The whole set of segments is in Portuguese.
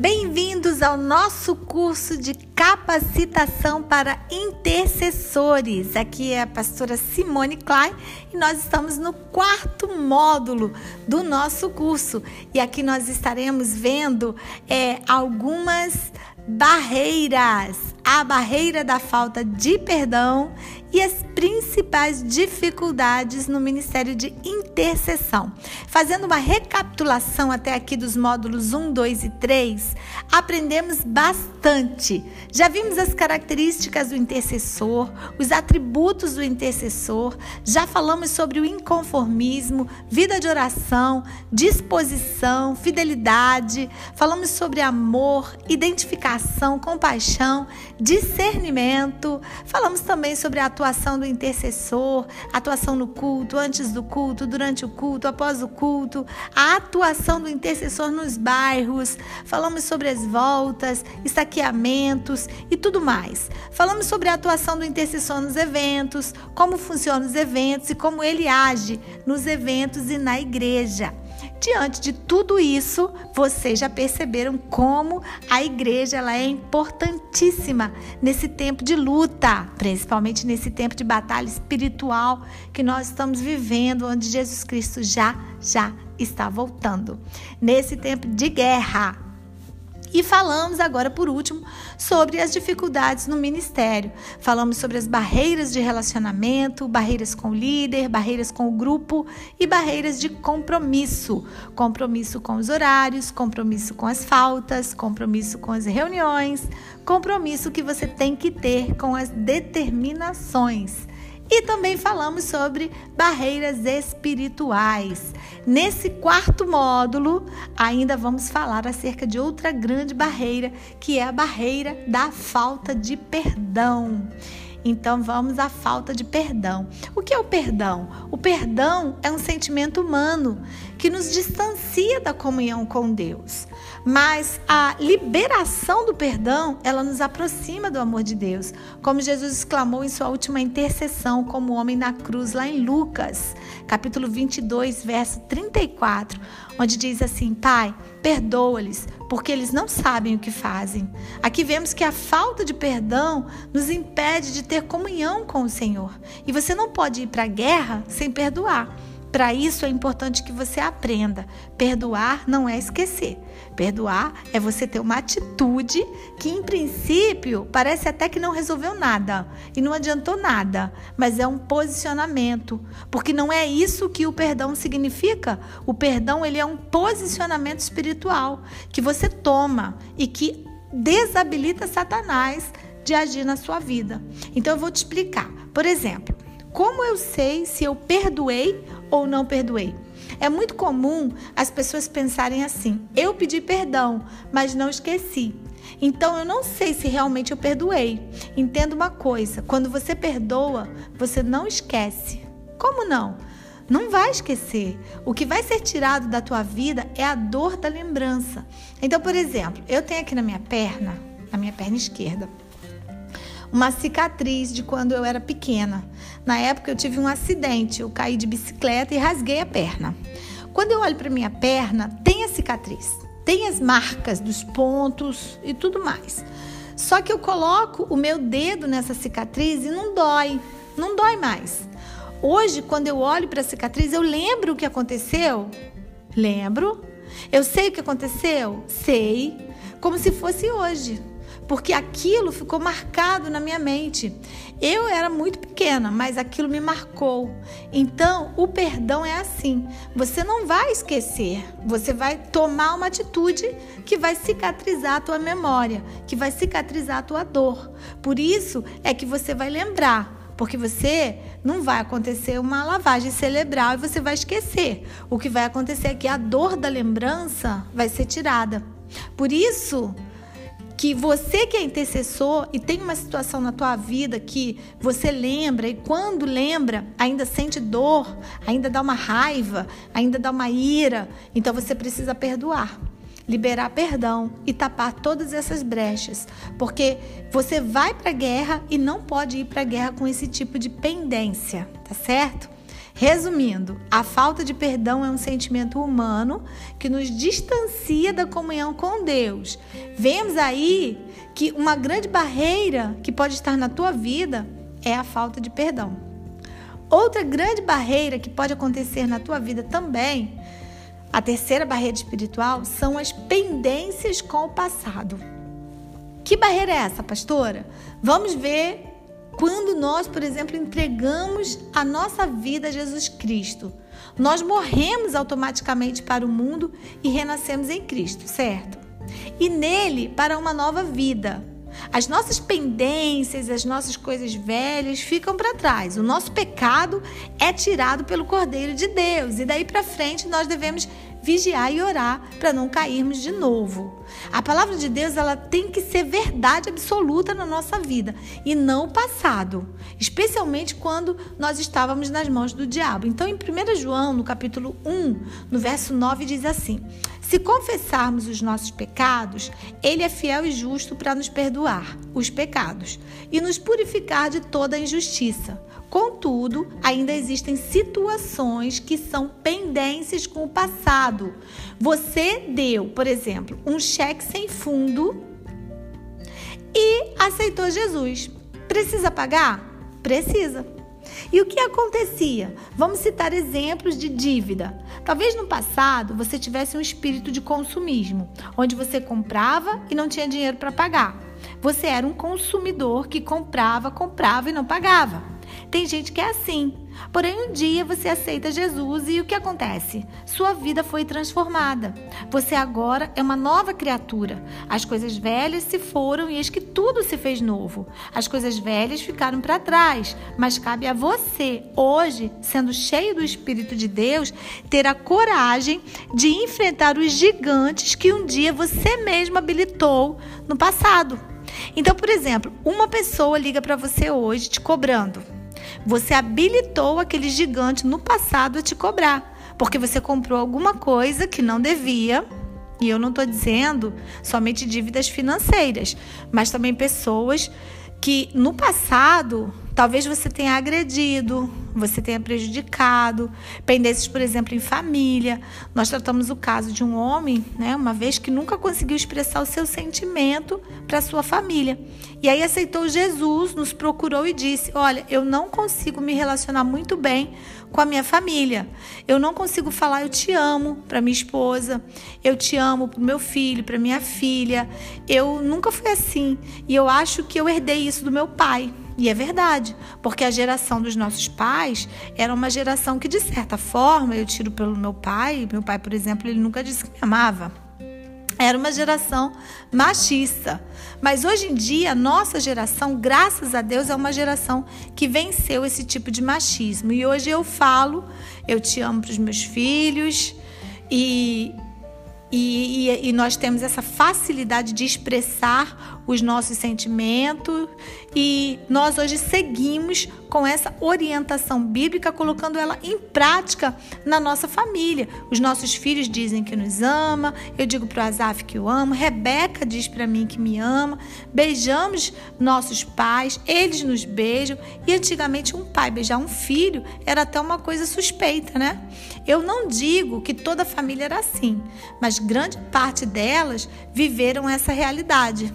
Bem-vindos ao nosso curso de capacitação para intercessores. Aqui é a pastora Simone Klein e nós estamos no quarto módulo do nosso curso. E aqui nós estaremos vendo é, algumas barreiras: a barreira da falta de perdão e as principais dificuldades no Ministério de Intercessão. Fazendo uma recapitulação até aqui dos módulos 1, 2 e 3, aprendemos bastante. Já vimos as características do intercessor, os atributos do intercessor, já falamos sobre o inconformismo, vida de oração, disposição, fidelidade, falamos sobre amor, identificação, compaixão, discernimento, falamos também sobre a atuação do intercessor, atuação no culto, antes do culto, durante o culto, após o culto, a atuação do intercessor nos bairros, falamos sobre as voltas, estaqueamentos e tudo mais. Falamos sobre a atuação do intercessor nos eventos, como funcionam os eventos e como ele age nos eventos e na igreja. Diante de tudo isso, vocês já perceberam como a igreja ela é importantíssima nesse tempo de luta, principalmente nesse tempo de batalha espiritual que nós estamos vivendo, onde Jesus Cristo já já está voltando. Nesse tempo de guerra, e falamos agora, por último, sobre as dificuldades no ministério. Falamos sobre as barreiras de relacionamento, barreiras com o líder, barreiras com o grupo e barreiras de compromisso. Compromisso com os horários, compromisso com as faltas, compromisso com as reuniões, compromisso que você tem que ter com as determinações. E também falamos sobre barreiras espirituais. Nesse quarto módulo, ainda vamos falar acerca de outra grande barreira, que é a barreira da falta de perdão. Então vamos à falta de perdão. O que é o perdão? O perdão é um sentimento humano que nos distancia da comunhão com Deus. Mas a liberação do perdão, ela nos aproxima do amor de Deus, como Jesus exclamou em sua última intercessão como homem na cruz lá em Lucas, capítulo 22, verso 34, onde diz assim: Pai, perdoa-lhes, porque eles não sabem o que fazem. Aqui vemos que a falta de perdão nos impede de ter comunhão com o Senhor. E você não pode ir para a guerra sem perdoar. Para isso é importante que você aprenda. Perdoar não é esquecer. Perdoar é você ter uma atitude que, em princípio, parece até que não resolveu nada e não adiantou nada, mas é um posicionamento, porque não é isso que o perdão significa. O perdão ele é um posicionamento espiritual que você toma e que desabilita Satanás de agir na sua vida. Então eu vou te explicar. Por exemplo, como eu sei se eu perdoei ou não perdoei? É muito comum as pessoas pensarem assim: eu pedi perdão, mas não esqueci. Então eu não sei se realmente eu perdoei. Entenda uma coisa: quando você perdoa, você não esquece. Como não? Não vai esquecer. O que vai ser tirado da tua vida é a dor da lembrança. Então, por exemplo, eu tenho aqui na minha perna, na minha perna esquerda, uma cicatriz de quando eu era pequena. Na época eu tive um acidente, eu caí de bicicleta e rasguei a perna. Quando eu olho para minha perna, tem a cicatriz, tem as marcas dos pontos e tudo mais. Só que eu coloco o meu dedo nessa cicatriz e não dói, não dói mais. Hoje, quando eu olho para a cicatriz, eu lembro o que aconteceu? Lembro. Eu sei o que aconteceu? Sei. Como se fosse hoje porque aquilo ficou marcado na minha mente. Eu era muito pequena, mas aquilo me marcou. Então, o perdão é assim: você não vai esquecer, você vai tomar uma atitude que vai cicatrizar a tua memória, que vai cicatrizar a tua dor. Por isso é que você vai lembrar porque você não vai acontecer uma lavagem cerebral e você vai esquecer. O que vai acontecer é que a dor da lembrança vai ser tirada. Por isso, que você que é intercessor e tem uma situação na tua vida que você lembra e quando lembra ainda sente dor, ainda dá uma raiva, ainda dá uma ira, então você precisa perdoar liberar perdão e tapar todas essas brechas, porque você vai para a guerra e não pode ir para a guerra com esse tipo de pendência, tá certo? Resumindo, a falta de perdão é um sentimento humano que nos distancia da comunhão com Deus. Vemos aí que uma grande barreira que pode estar na tua vida é a falta de perdão. Outra grande barreira que pode acontecer na tua vida também, a terceira barreira espiritual, são as pendências com o passado. Que barreira é essa, pastora? Vamos ver quando nós, por exemplo, entregamos a nossa vida a Jesus Cristo. Nós morremos automaticamente para o mundo e renascemos em Cristo, certo? E nele para uma nova vida. As nossas pendências, as nossas coisas velhas ficam para trás. O nosso pecado é tirado pelo Cordeiro de Deus e daí para frente nós devemos vigiar e orar para não cairmos de novo. A palavra de Deus ela tem que ser verdade absoluta na nossa vida e não o passado, especialmente quando nós estávamos nas mãos do diabo. Então, em 1 João, no capítulo 1, no verso 9, diz assim: Se confessarmos os nossos pecados, ele é fiel e justo para nos perdoar os pecados e nos purificar de toda a injustiça. Contudo, ainda existem situações que são pendências com o passado. Você deu, por exemplo, um cheque sem fundo e aceitou Jesus. Precisa pagar? Precisa. E o que acontecia? Vamos citar exemplos de dívida. Talvez no passado você tivesse um espírito de consumismo, onde você comprava e não tinha dinheiro para pagar. Você era um consumidor que comprava, comprava e não pagava. Tem gente que é assim. Porém, um dia você aceita Jesus e o que acontece? Sua vida foi transformada. Você agora é uma nova criatura. As coisas velhas se foram e eis que tudo se fez novo. As coisas velhas ficaram para trás, mas cabe a você, hoje, sendo cheio do Espírito de Deus, ter a coragem de enfrentar os gigantes que um dia você mesmo habilitou no passado. Então, por exemplo, uma pessoa liga para você hoje te cobrando. Você habilitou aquele gigante no passado a te cobrar, porque você comprou alguma coisa que não devia. E eu não estou dizendo somente dívidas financeiras, mas também pessoas que no passado talvez você tenha agredido, você tenha prejudicado, pendências, por exemplo, em família. Nós tratamos o caso de um homem, né, uma vez que nunca conseguiu expressar o seu sentimento para sua família. E aí aceitou Jesus, nos procurou e disse: "Olha, eu não consigo me relacionar muito bem com a minha família. Eu não consigo falar eu te amo para minha esposa, eu te amo para meu filho, para minha filha. Eu nunca fui assim e eu acho que eu herdei isso do meu pai. E é verdade, porque a geração dos nossos pais era uma geração que, de certa forma, eu tiro pelo meu pai. Meu pai, por exemplo, ele nunca disse que me amava. Era uma geração machista. Mas hoje em dia, a nossa geração, graças a Deus, é uma geração que venceu esse tipo de machismo. E hoje eu falo, eu te amo para os meus filhos e e, e, e, nós temos essa facilidade de expressar os nossos sentimentos e nós hoje seguimos com essa orientação bíblica, colocando ela em prática na nossa família. Os nossos filhos dizem que nos ama, eu digo para o Azaf que eu amo, Rebeca diz para mim que me ama, beijamos nossos pais, eles nos beijam e antigamente um pai beijar um filho era até uma coisa suspeita, né? Eu não digo que toda a família era assim, mas grande parte delas viveram essa realidade.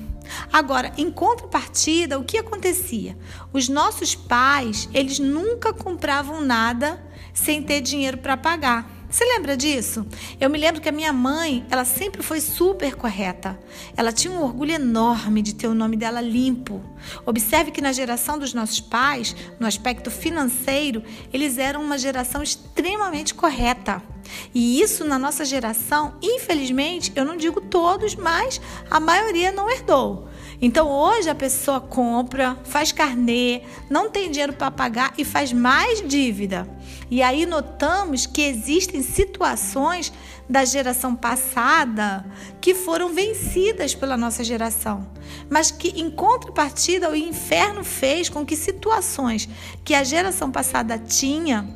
Agora, em contrapartida, o que acontecia? Os nossos pais, eles nunca compravam nada sem ter dinheiro para pagar. Você lembra disso? Eu me lembro que a minha mãe, ela sempre foi super correta. Ela tinha um orgulho enorme de ter o nome dela limpo. Observe que na geração dos nossos pais, no aspecto financeiro, eles eram uma geração extremamente correta. E isso na nossa geração, infelizmente, eu não digo todos, mas a maioria não herdou. Então hoje a pessoa compra, faz carnê, não tem dinheiro para pagar e faz mais dívida. E aí notamos que existem situações da geração passada que foram vencidas pela nossa geração, mas que em contrapartida o inferno fez com que situações que a geração passada tinha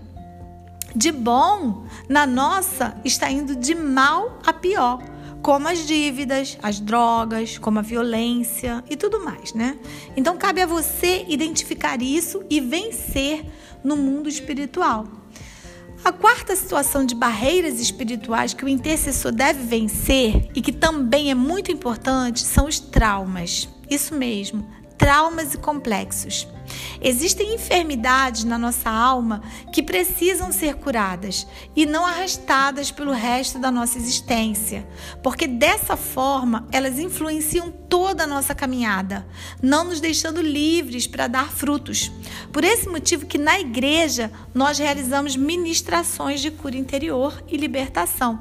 de bom na nossa está indo de mal a pior como as dívidas, as drogas, como a violência e tudo mais, né? Então cabe a você identificar isso e vencer no mundo espiritual. A quarta situação de barreiras espirituais que o intercessor deve vencer e que também é muito importante são os traumas. Isso mesmo, traumas e complexos. Existem enfermidades na nossa alma que precisam ser curadas e não arrastadas pelo resto da nossa existência, porque dessa forma elas influenciam toda a nossa caminhada, não nos deixando livres para dar frutos. Por esse motivo que na igreja nós realizamos ministrações de cura interior e libertação.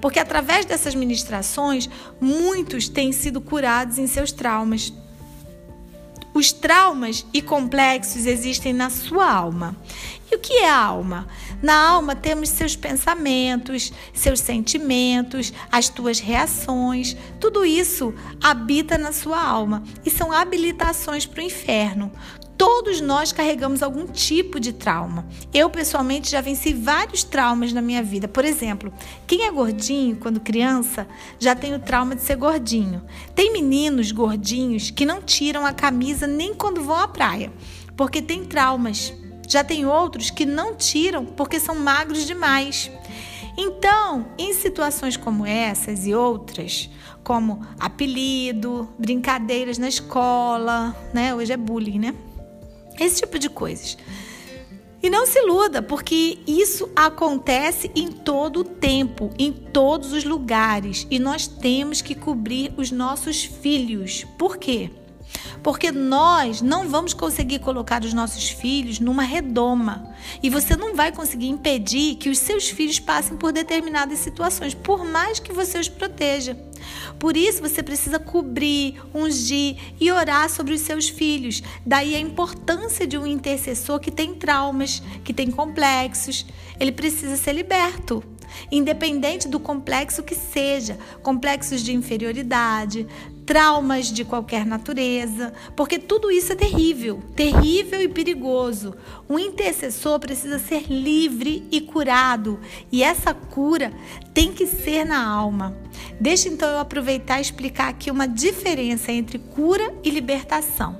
Porque através dessas ministrações, muitos têm sido curados em seus traumas. Os traumas e complexos existem na sua alma. E o que é a alma? Na alma temos seus pensamentos, seus sentimentos, as tuas reações. Tudo isso habita na sua alma e são habilitações para o inferno. Todos nós carregamos algum tipo de trauma. Eu, pessoalmente, já venci vários traumas na minha vida. Por exemplo, quem é gordinho quando criança já tem o trauma de ser gordinho. Tem meninos gordinhos que não tiram a camisa nem quando vão à praia, porque tem traumas. Já tem outros que não tiram porque são magros demais. Então, em situações como essas e outras, como apelido, brincadeiras na escola, né? Hoje é bullying, né? Esse tipo de coisas. E não se iluda, porque isso acontece em todo o tempo, em todos os lugares, e nós temos que cobrir os nossos filhos. Por quê? Porque nós não vamos conseguir colocar os nossos filhos numa redoma. E você não vai conseguir impedir que os seus filhos passem por determinadas situações, por mais que você os proteja. Por isso você precisa cobrir, ungir e orar sobre os seus filhos. Daí a importância de um intercessor que tem traumas, que tem complexos. Ele precisa ser liberto independente do complexo que seja, complexos de inferioridade, traumas de qualquer natureza, porque tudo isso é terrível, terrível e perigoso. Um intercessor precisa ser livre e curado, e essa cura tem que ser na alma. Deixa então eu aproveitar e explicar aqui uma diferença entre cura e libertação.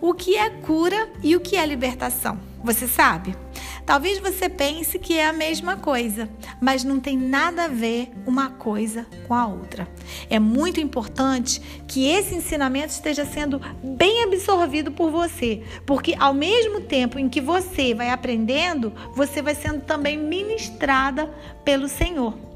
O que é cura e o que é libertação? Você sabe? Talvez você pense que é a mesma coisa, mas não tem nada a ver uma coisa com a outra. É muito importante que esse ensinamento esteja sendo bem absorvido por você, porque ao mesmo tempo em que você vai aprendendo, você vai sendo também ministrada pelo Senhor.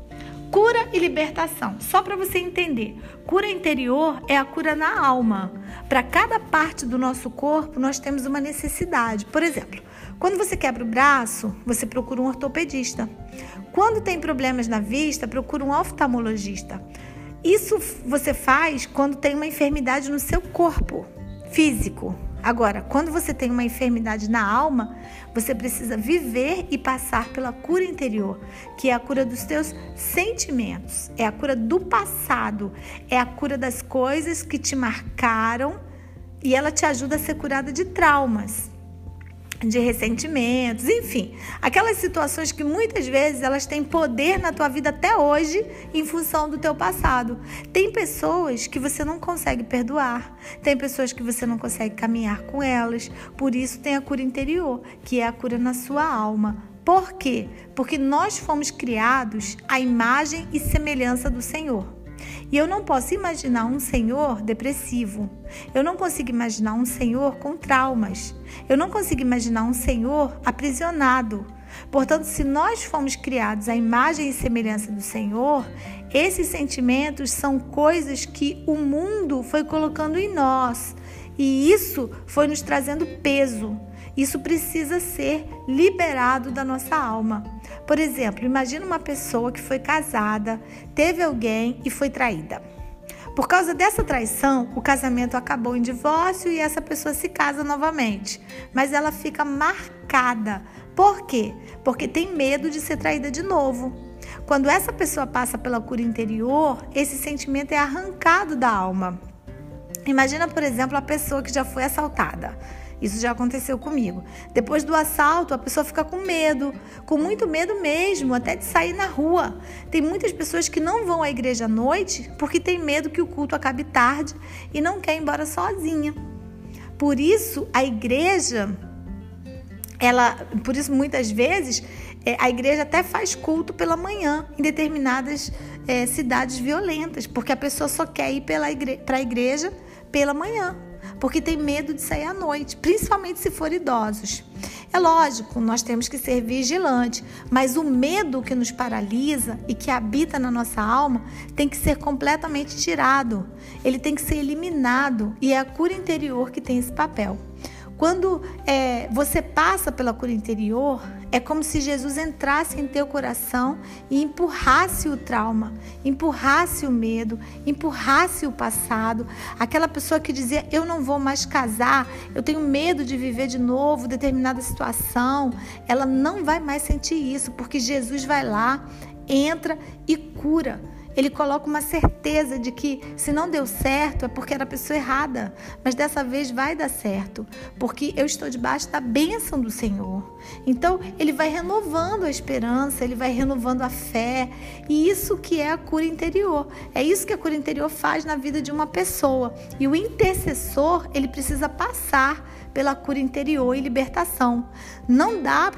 Cura e libertação. Só para você entender, cura interior é a cura na alma. Para cada parte do nosso corpo, nós temos uma necessidade. Por exemplo, quando você quebra o braço, você procura um ortopedista. Quando tem problemas na vista, procura um oftalmologista. Isso você faz quando tem uma enfermidade no seu corpo físico. Agora, quando você tem uma enfermidade na alma, você precisa viver e passar pela cura interior, que é a cura dos teus sentimentos, é a cura do passado, é a cura das coisas que te marcaram e ela te ajuda a ser curada de traumas de ressentimentos, enfim, aquelas situações que muitas vezes elas têm poder na tua vida até hoje em função do teu passado. Tem pessoas que você não consegue perdoar, tem pessoas que você não consegue caminhar com elas, por isso tem a cura interior, que é a cura na sua alma. Por quê? Porque nós fomos criados à imagem e semelhança do Senhor. E eu não posso imaginar um Senhor depressivo. Eu não consigo imaginar um Senhor com traumas. Eu não consigo imaginar um Senhor aprisionado. Portanto, se nós fomos criados à imagem e semelhança do Senhor, esses sentimentos são coisas que o mundo foi colocando em nós. E isso foi nos trazendo peso. Isso precisa ser liberado da nossa alma. Por exemplo, imagina uma pessoa que foi casada, teve alguém e foi traída. Por causa dessa traição, o casamento acabou em divórcio e essa pessoa se casa novamente. Mas ela fica marcada. Por quê? Porque tem medo de ser traída de novo. Quando essa pessoa passa pela cura interior, esse sentimento é arrancado da alma. Imagina, por exemplo, a pessoa que já foi assaltada. Isso já aconteceu comigo. Depois do assalto, a pessoa fica com medo, com muito medo mesmo, até de sair na rua. Tem muitas pessoas que não vão à igreja à noite porque tem medo que o culto acabe tarde e não quer ir embora sozinha. Por isso, a igreja ela, por isso muitas vezes É, a igreja até faz culto pela manhã em determinadas é, cidades violentas, porque a pessoa só quer ir para igre a igreja pela manhã, porque tem medo de sair à noite, principalmente se for idosos. É lógico, nós temos que ser vigilantes, mas o medo que nos paralisa e que habita na nossa alma tem que ser completamente tirado. Ele tem que ser eliminado e é a cura interior que tem esse papel. Quando é, você passa pela cura interior, é como se Jesus entrasse em teu coração e empurrasse o trauma, empurrasse o medo, empurrasse o passado. Aquela pessoa que dizia: Eu não vou mais casar, eu tenho medo de viver de novo determinada situação, ela não vai mais sentir isso, porque Jesus vai lá, entra e cura ele coloca uma certeza de que se não deu certo é porque era a pessoa errada, mas dessa vez vai dar certo, porque eu estou debaixo da bênção do Senhor. Então, ele vai renovando a esperança, ele vai renovando a fé, e isso que é a cura interior. É isso que a cura interior faz na vida de uma pessoa. E o intercessor, ele precisa passar pela cura interior e libertação. Não dá